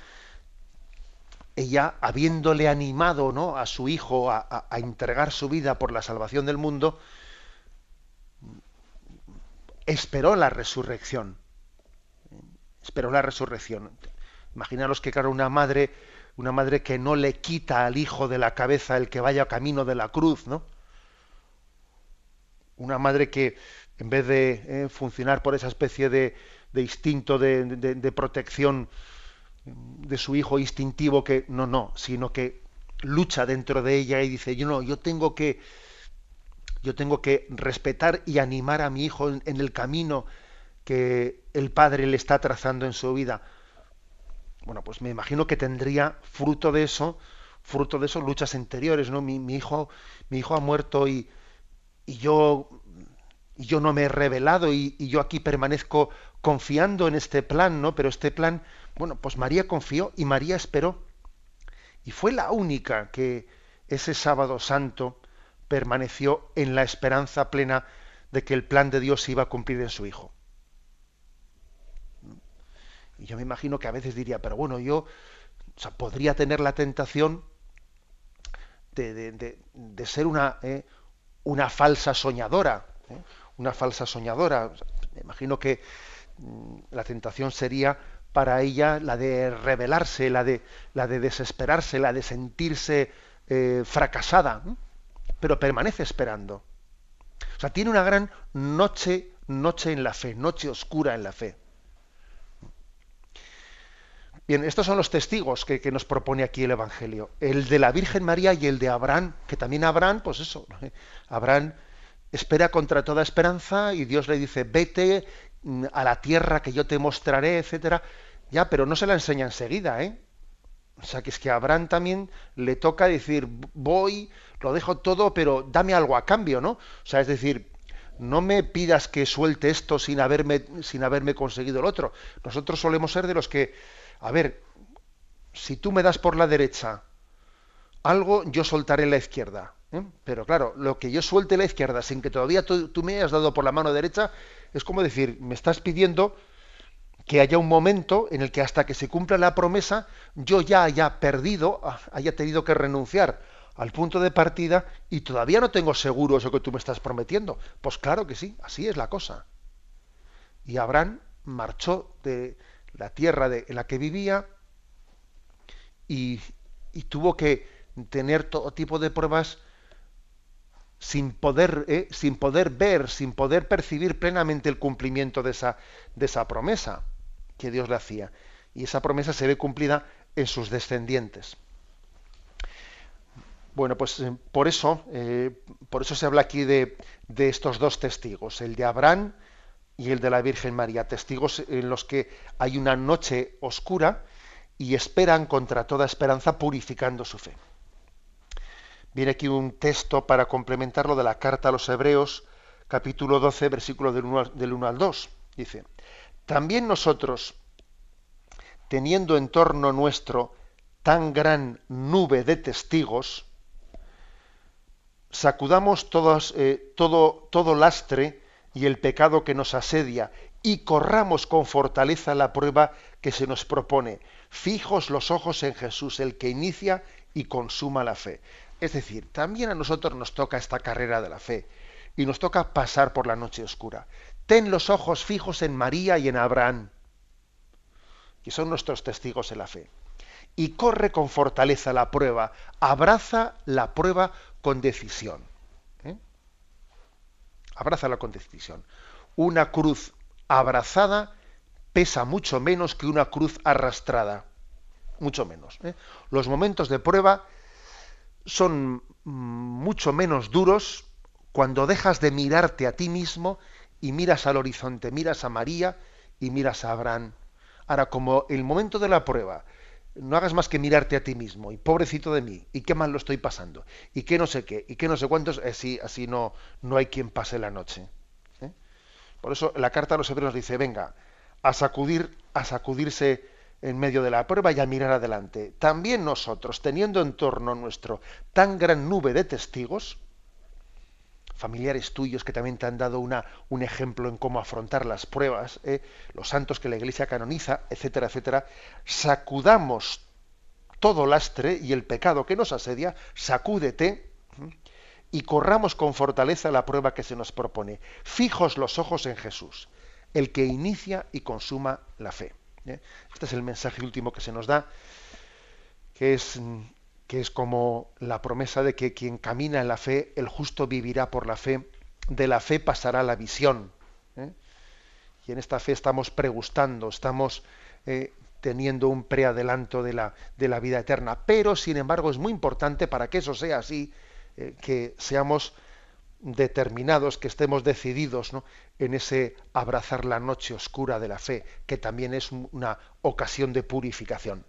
S1: ella, habiéndole animado ¿no? a su hijo a, entregar su vida por la salvación del mundo, esperó la resurrección. Esperó la resurrección. Imaginaros que, claro, una madre, una madre que no le quita al hijo de la cabeza el que vaya camino de la cruz, ¿no? Una madre que, en vez de eh, funcionar por esa especie de, instinto de, protección de su hijo instintivo que no, no, sino que lucha dentro de ella y dice, yo no, yo tengo que yo tengo que respetar y animar a mi hijo en, el camino que el padre le está trazando en su vida. Bueno, pues me imagino que tendría fruto de eso, fruto de eso luchas interiores, ¿no? Mi, mi hijo, mi hijo ha muerto y, y yo yo no me he revelado y, yo aquí permanezco confiando en este plan, ¿no? Pero este plan, bueno, pues María confió y María esperó. Y fue la única que ese sábado santo permaneció en la esperanza plena de que el plan de Dios se iba a cumplir en su Hijo. Y yo me imagino que a veces diría, pero bueno, yo podría tener la tentación de, ser una, eh, una falsa soñadora, ¿eh? una falsa soñadora. Me imagino que mm, la tentación sería para ella la de rebelarse, la de, la de desesperarse, la de sentirse eh, fracasada, pero permanece esperando. O sea, tiene una gran noche, noche en la fe, noche oscura en la fe. Bien, estos son los testigos que, que, nos propone aquí el Evangelio. El de la Virgen María y el de Abraham, que también Abraham, pues eso, Abraham espera contra toda esperanza y Dios le dice, vete mm, a la tierra que yo te mostraré, etcétera. Ya, pero no se la enseña enseguida, ¿eh? O sea, que es que a Abraham también le toca decir, voy, lo dejo todo, pero dame algo a cambio, ¿no? O sea, es decir, no me pidas que suelte esto sin haberme, sin haberme conseguido el otro. Nosotros solemos ser de los que, a ver, si tú me das por la derecha algo, yo soltaré la izquierda. ¿eh? Pero claro, lo que yo suelte la izquierda sin que todavía tú, tú, me hayas dado por la mano derecha, es como decir, me estás pidiendo que haya un momento en el que hasta que se cumpla la promesa, yo ya haya perdido, haya tenido que renunciar al punto de partida y todavía no tengo seguro eso que tú me estás prometiendo. Pues claro que sí, así es la cosa. Y Abraham marchó de la tierra en la que vivía y, y, tuvo que tener todo tipo de pruebas sin poder, eh, sin poder ver, sin poder percibir plenamente el cumplimiento de esa, de esa promesa que Dios le hacía. Y esa promesa se ve cumplida en sus descendientes. Bueno, pues eh, por eso, eh, por eso se habla aquí de, de, estos dos testigos, el de Abraham y el de la Virgen María, testigos en los que hay una noche oscura y esperan contra toda esperanza purificando su fe. Viene aquí un texto para complementarlo de la carta a los Hebreos, capítulo 12, versículo del 1, del 1 al 2. Dice, también nosotros, teniendo en torno nuestro tan gran nube de testigos, sacudamos todos, eh, todo, todo lastre y el pecado que nos asedia y corramos con fortaleza la prueba que se nos propone. Fijos los ojos en Jesús, el que inicia y consuma la fe. Es decir, también a nosotros nos toca esta carrera de la fe y nos toca pasar por la noche oscura. Ten los ojos fijos en María y en Abraham, que son nuestros testigos en la fe. Y corre con fortaleza la prueba, abraza la prueba con decisión. Abrázala con decisión. Una cruz abrazada pesa mucho menos que una cruz arrastrada. Mucho menos. ¿eh? Los momentos de prueba son mucho menos duros cuando dejas de mirarte a ti mismo y miras al horizonte, miras a María y miras a Abraham. Ahora, como el momento de la prueba no hagas más que mirarte a ti mismo y pobrecito de mí y qué mal lo estoy pasando y qué no sé qué y qué no sé cuántos así así no no hay quien pase la noche ¿eh? por eso la carta a los hebreos dice venga a sacudir a sacudirse en medio de la prueba y a mirar adelante también nosotros teniendo en torno nuestro tan gran nube de testigos familiares tuyos que también te han dado una, un ejemplo en cómo afrontar las pruebas, ¿eh? los santos que la Iglesia canoniza, etcétera, etcétera, sacudamos todo lastre y el pecado que nos asedia, sacúdete y corramos con fortaleza la prueba que se nos propone. Fijos los ojos en Jesús, el que inicia y consuma la fe. ¿eh? Este es el mensaje último que se nos da, que es que es como la promesa de que quien camina en la fe, el justo vivirá por la fe, de la fe pasará la visión. ¿eh? Y en esta fe estamos pregustando, estamos eh, teniendo un preadelanto de la, de la vida eterna. Pero, sin embargo, es muy importante para que eso sea así, eh, que seamos determinados, que estemos decididos ¿no? en ese abrazar la noche oscura de la fe, que también es una ocasión de purificación.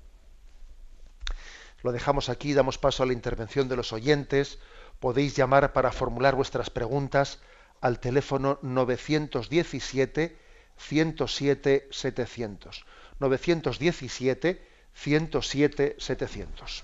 S1: Lo dejamos aquí, damos paso a la intervención de los oyentes. Podéis llamar para formular vuestras preguntas al teléfono 917 107 700. 917 107 700.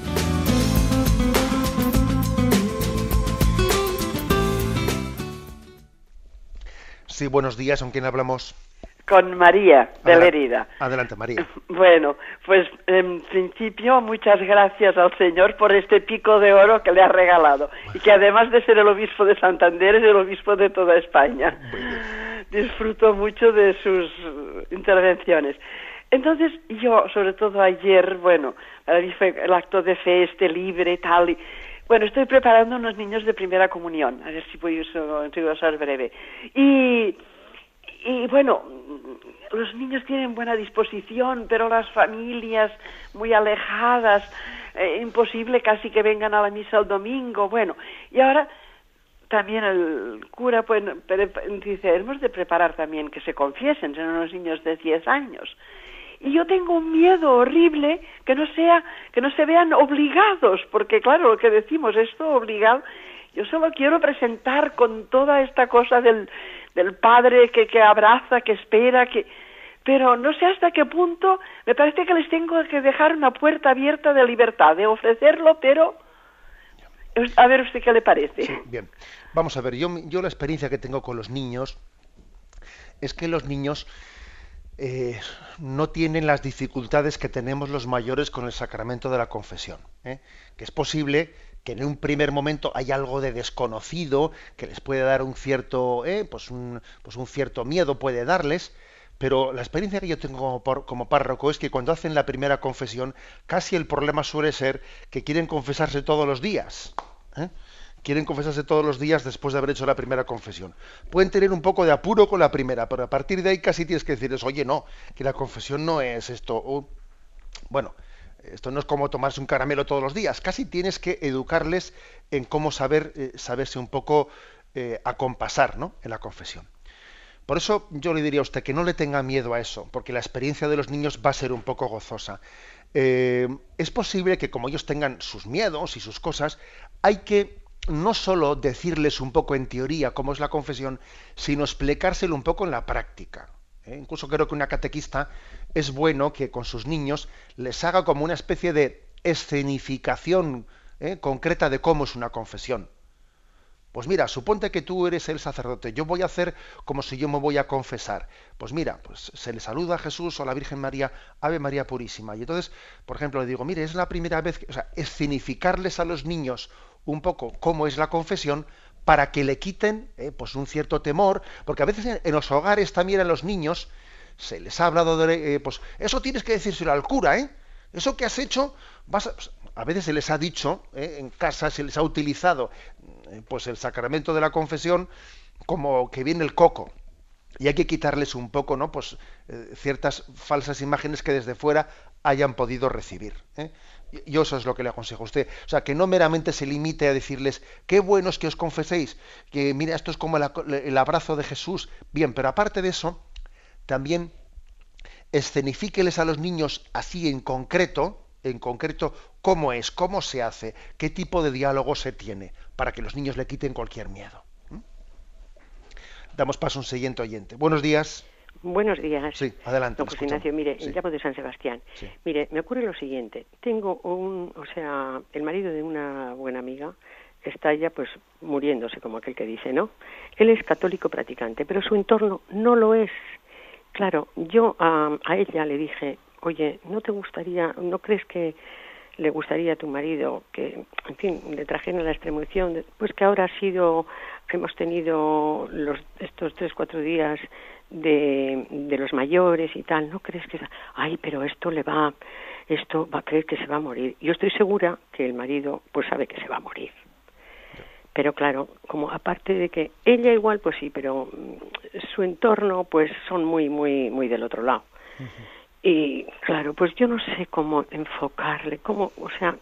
S1: Sí, buenos días, ¿con quién hablamos?
S3: Con María, de Lerida.
S1: Adelante, María.
S3: Bueno, pues en principio muchas gracias al Señor por este pico de oro que le ha regalado y que además de ser el obispo de Santander es el obispo de toda España. Disfruto mucho de sus intervenciones. Entonces yo, sobre todo ayer, bueno, fue el acto de fe este libre tal y bueno, estoy preparando unos niños de primera comunión, a ver si puedo ser breve. Y, y bueno, los niños tienen buena disposición, pero las familias muy alejadas, eh, imposible casi que vengan a la misa el domingo. Bueno, y ahora también el cura pues, dice, hemos de preparar también que se confiesen, son unos niños de 10 años y yo tengo un miedo horrible que no sea que no se vean obligados porque claro lo que decimos esto obligado yo solo quiero presentar con toda esta cosa del del padre que que abraza que espera que pero no sé hasta qué punto me parece que les tengo que dejar una puerta abierta de libertad de ofrecerlo pero a ver usted qué le parece.
S1: Sí, bien. Vamos a ver yo yo la experiencia que tengo con los niños es que los niños eh, no tienen las dificultades que tenemos los mayores con el sacramento de la confesión. ¿eh? Que es posible que en un primer momento hay algo de desconocido que les puede dar un cierto, ¿eh? pues, un, pues un cierto miedo puede darles, pero la experiencia que yo tengo como, como, párroco es que cuando hacen la primera confesión, casi el problema suele ser que quieren confesarse todos los días quieren confesarse todos los días después de haber hecho la primera confesión. Pueden tener un poco de apuro con la primera, pero a partir de ahí casi tienes que decirles, oye, no, que la confesión no es esto. bueno, esto no es como tomarse un caramelo todos los días. Casi tienes que educarles en cómo saber, eh, saberse un poco eh, acompasar ¿no? en la confesión. Por eso yo le diría a usted que no le tenga miedo a eso, porque la experiencia de los niños va a ser un poco gozosa. Eh, es posible que como ellos tengan sus miedos y sus cosas, hay que no solo decirles un poco en teoría cómo es la confesión, sino explicárselo un poco en la práctica. ¿eh? Incluso creo que una catequista es bueno que con sus niños les haga como una especie de escenificación ¿eh? concreta de cómo es una confesión. Pues mira, suponte que tú eres el sacerdote, yo voy a hacer como si yo me voy a confesar. Pues mira, pues se le saluda a Jesús o a la Virgen María, Ave María Purísima. Y entonces, por ejemplo, le digo, mire, es la primera vez que, o sea, escenificarles a los niños un poco cómo es la confesión para que le quiten eh, pues un cierto temor, porque a veces en, los hogares también a los niños se les ha hablado de, eh, pues eso tienes que decírselo al cura, ¿eh? Eso que has hecho, vas a, a veces se les ha dicho, ¿eh? en casa se les ha utilizado pues el sacramento de la confesión como que viene el coco. Y hay que quitarles un poco, ¿no? Pues ciertas falsas imágenes que desde fuera hayan podido recibir. Yo eso es lo que le aconsejo a usted. O sea, que no meramente se limite a decirles, qué bueno es que os confeséis, que mira, esto es como el, abrazo de Jesús. Bien, pero aparte de eso, también escenifíqueles a los niños así en concreto, en concreto, cómo es, cómo se hace, qué tipo de diálogo se tiene, para que los niños le quiten cualquier miedo. Damos paso a un siguiente oyente. Buenos días.
S4: Buenos días.
S1: Sí, adelante.
S4: Don Ignacio, mire, llamo de San Sebastián. Mire, me ocurre lo siguiente. Tengo un, o sea, el marido de una buena amiga está ya pues muriéndose, como aquel que dice, ¿no? Él es católico practicante, pero su entorno no lo es. Claro, yo a, a ella le dije, oye, ¿no te gustaría, no crees que le gustaría a tu marido que, en fin, le trajeran la extremoción, pues que ahora ha sido, hemos tenido los, estos tres, cuatro días de, de los mayores y tal, ¿no crees que, ay, pero esto le va, esto va a creer que se va a morir? Yo estoy segura que el marido, pues sabe que se va a morir. Pero claro, como aparte de que ella igual, pues sí, pero mm, su entorno, pues son muy, muy, muy del otro lado. Y claro, pues yo no sé cómo enfocarle, cómo, o sea,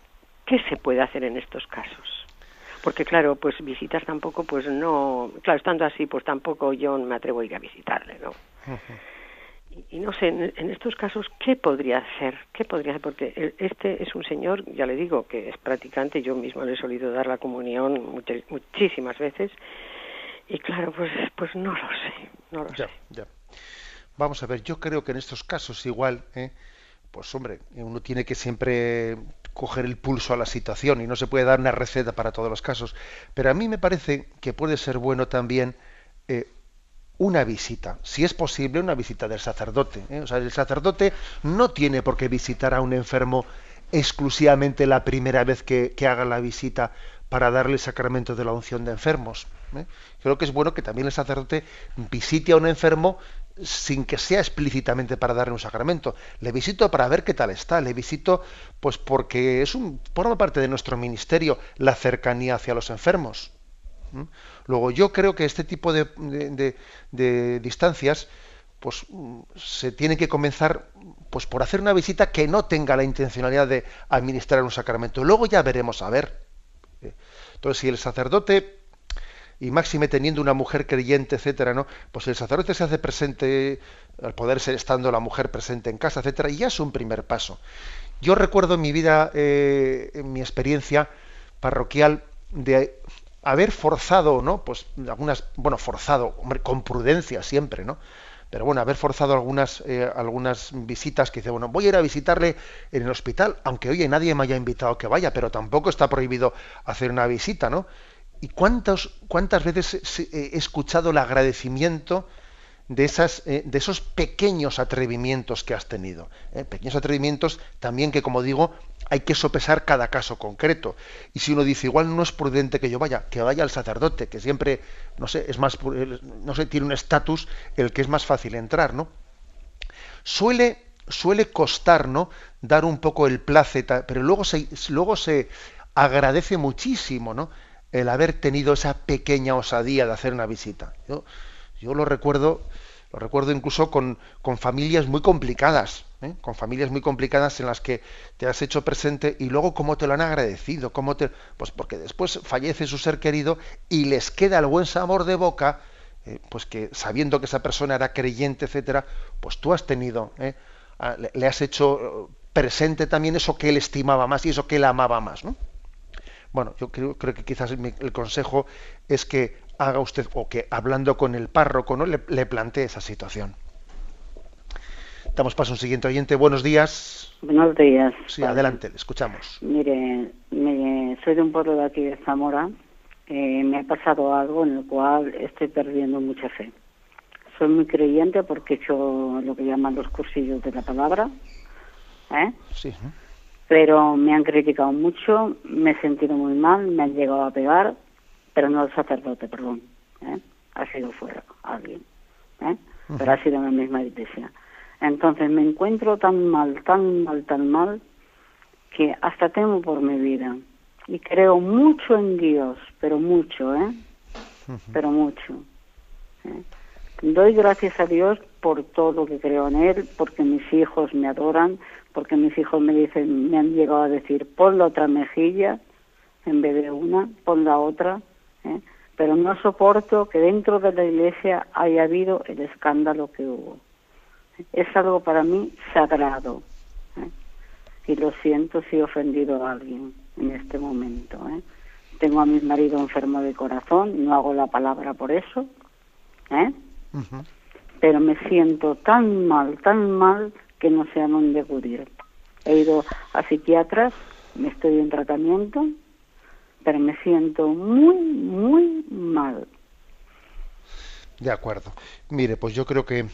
S4: ¿qué se puede hacer en estos casos? Porque claro, pues visitar tampoco, pues no, claro, estando así, pues tampoco yo me atrevo a ir a visitarle, ¿no? y, no sé, en, estos casos, ¿qué podría hacer? ¿Qué podría hacer? Porque este es un señor, ya le digo, que es practicante, yo mismo le he solido dar la comunión muchísimas veces, y claro, pues, pues no lo sé, no lo sé.
S1: Ya. Vamos a ver, yo creo que en estos casos igual, ¿eh? Pues hombre, uno tiene que siempre coger el pulso a la situación y no se puede dar una receta para todos los casos. Pero a mí me parece que puede ser bueno también eh, una visita, si es posible, una visita del sacerdote. ¿eh? O sea, el sacerdote no tiene por qué visitar a un enfermo exclusivamente la primera vez que, haga la visita para darle el sacramento de la unción de enfermos. ¿eh? Creo que es bueno que también el sacerdote visite a un enfermo sin que sea explícitamente para darle un sacramento. Le visito para ver qué tal está. Le visito, pues porque es un, forma parte de nuestro ministerio la cercanía hacia los enfermos. Luego yo creo que este tipo de, distancias pues se tiene que comenzar pues por hacer una visita que no tenga la intencionalidad de administrar un sacramento. Luego ya veremos a ver. Entonces, si el sacerdote y máxime teniendo una mujer creyente, etcétera, ¿no? Pues el sacerdote se hace presente al poder ser estando la mujer presente en casa, etcétera, y ya es un primer paso. Yo recuerdo en mi vida, eh, en mi experiencia parroquial, de haber forzado, ¿no? Pues algunas, bueno, forzado, hombre, con prudencia siempre, ¿no? Pero bueno, haber forzado algunas, eh, algunas visitas que dice, bueno, voy a ir a visitarle en el hospital, aunque oye, nadie me haya invitado que vaya, pero tampoco está prohibido hacer una visita, ¿no? ¿Y cuántas, cuántas veces he escuchado el agradecimiento de, esas, eh, de esos pequeños atrevimientos que has tenido? ¿eh? Pequeños atrevimientos también que, como digo, hay que sopesar cada caso concreto. Y si uno dice, igual no es prudente que yo vaya, que vaya al sacerdote, que siempre, no sé, es más, no sé, tiene un estatus el que es más fácil entrar, ¿no? Suele, suele costar, ¿no? Dar un poco el placeta, pero luego se, luego se agradece muchísimo, ¿no? El haber tenido esa pequeña osadía de hacer una visita. Yo, yo lo recuerdo, lo recuerdo incluso con, con familias muy complicadas, ¿eh? con familias muy complicadas en las que te has hecho presente y luego cómo te lo han agradecido, cómo te, pues porque después fallece su ser querido y les queda el buen sabor de boca, eh, pues que sabiendo que esa persona era creyente, etcétera, pues tú has tenido, ¿eh? le, has hecho presente también eso que él estimaba más y eso que él amaba más, ¿no? Bueno, yo creo, creo que quizás el consejo es que haga usted, o que hablando con el párroco, ¿no? le, le plantee esa situación. Damos paso a un siguiente oyente. Buenos días.
S5: Buenos días.
S1: Sí, adelante, le escuchamos.
S5: Mire, soy de un pueblo de aquí de Zamora. Eh, me ha pasado algo en el cual estoy perdiendo mucha fe. Soy muy creyente porque he hecho lo que llaman los cursillos de la palabra. ¿eh?
S1: Sí.
S5: Pero me han criticado mucho, me he sentido muy mal, me han llegado a pegar, pero no el sacerdote, perdón. ¿eh? Ha sido fuera alguien. ¿eh? Pero ha sido en la misma iglesia. Entonces me encuentro tan mal, tan mal, tan mal, que hasta temo por mi vida. Y creo mucho en Dios, pero mucho, ¿eh? Pero mucho. ¿eh? Doy gracias a Dios por todo lo que creo en Él, porque mis hijos me adoran, porque mis hijos me dicen, me han llegado a decir, pon la otra mejilla en vez de una, pon la otra. ¿eh? Pero no soporto que dentro de la iglesia haya habido el escándalo que hubo es algo para mí sagrado. ¿eh? Y lo siento si he ofendido a alguien en este momento. ¿eh? Tengo a mi marido enfermo de corazón, no hago la palabra por eso. ¿eh? Pero me siento tan mal, tan mal, que no sé a dónde. He ido a psiquiatras, me estoy en tratamiento, pero me siento muy, muy mal.
S1: De acuerdo. Mire, pues yo creo que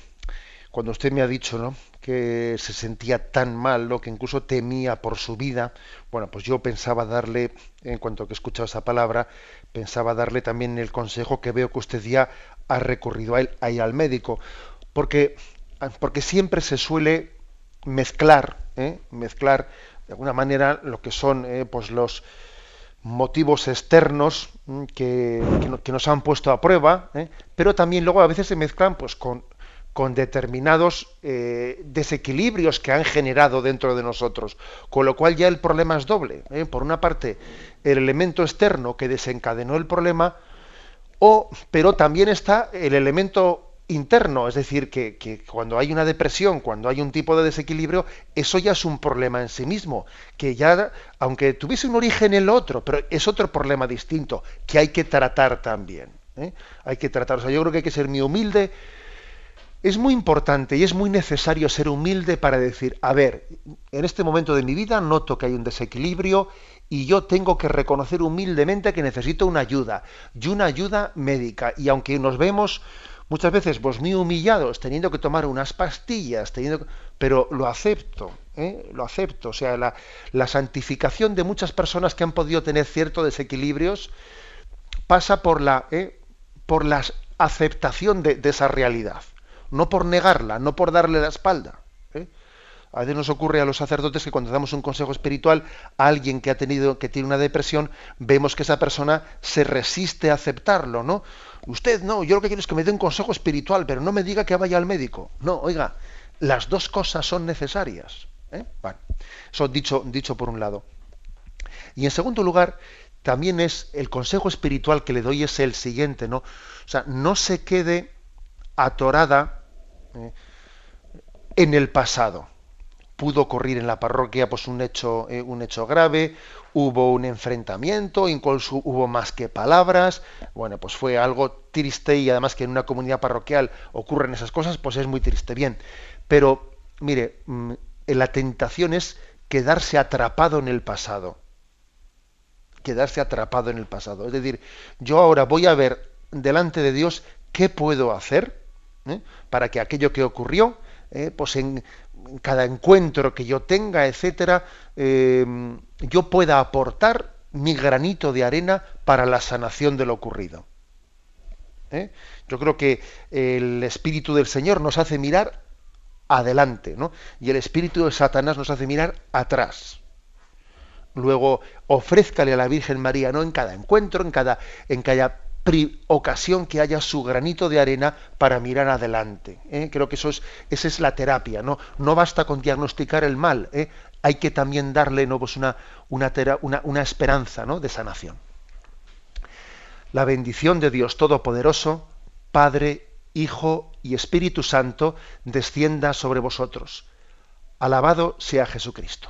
S1: cuando usted me ha dicho ¿no? que se sentía tan mal, lo que incluso temía por su vida, bueno, pues yo pensaba darle, en cuanto que he escuchado esa palabra, pensaba darle también el consejo que veo que usted ya ha recurrido a él, ahí al médico, porque, porque siempre se suele mezclar, ¿eh? mezclar de alguna manera lo que son eh, pues los motivos externos mm, que, que, nos han puesto a prueba, ¿eh? pero también luego a veces se mezclan pues con con determinados desequilibrios que han generado dentro de nosotros, con lo cual ya el problema es doble. Por una parte, el elemento externo que desencadenó el problema, o, pero también está el elemento interno, es decir, que, cuando hay una depresión, cuando hay un tipo de desequilibrio, eso ya es un problema en sí mismo, que ya, aunque tuviese un origen en lo otro, pero es otro problema distinto, que hay que tratar también. ¿eh? Hay que tratar, o sea, yo creo que hay que ser muy humilde es muy importante y es muy necesario ser humilde para decir, a ver, en este momento de mi vida noto que hay un desequilibrio y yo tengo que reconocer humildemente que necesito una ayuda y una ayuda médica. Y aunque nos vemos muchas veces pues muy humillados, teniendo que tomar unas pastillas, teniendo pero lo acepto, ¿eh? lo acepto. O sea, la, santificación de muchas personas que han podido tener ciertos desequilibrios pasa por la, ¿eh? por la aceptación de, de, esa realidad, no por negarla, no por darle la espalda. ¿eh? A veces nos ocurre a los sacerdotes que cuando damos un consejo espiritual a alguien que ha tenido, que tiene una depresión, vemos que esa persona se resiste a aceptarlo, ¿no? Usted no, yo lo que quiero es que me dé un consejo espiritual, pero no me diga que vaya al médico. No, oiga, las dos cosas son necesarias. ¿eh? Bueno, eso dicho, dicho por un lado. Y en segundo lugar, también es el consejo espiritual que le doy es el siguiente, ¿no? O sea, no se quede atorada ¿eh? en el pasado. Pudo ocurrir en la parroquia pues un hecho, eh, un hecho grave, hubo un enfrentamiento, incluso hubo más que palabras. Bueno, pues fue algo triste y además que en una comunidad parroquial ocurren esas cosas, pues es muy triste. Bien, pero mire, mm, la tentación es quedarse atrapado en el pasado. Quedarse atrapado en el pasado. Es decir, yo ahora voy a ver delante de Dios qué puedo hacer ¿eh? para que aquello que ocurrió, eh, pues en cada encuentro que yo tenga, etcétera, eh, yo pueda aportar mi granito de arena para la sanación de lo ocurrido. Yo creo que el Espíritu del Señor nos hace mirar adelante, ¿no? Y el espíritu de Satanás nos hace mirar atrás. Luego, ofrézcale a la Virgen María, ¿no? En cada encuentro, en cada, en cada ocasión que haya su granito de arena para mirar adelante. ¿eh? Creo que eso es, esa es la terapia, ¿no? No basta con diagnosticar el mal, ¿eh? hay que también darle ¿no? pues una, una, una, una esperanza ¿no? de sanación. La bendición de Dios Todopoderoso, Padre, Hijo y Espíritu Santo descienda sobre vosotros. Alabado sea Jesucristo.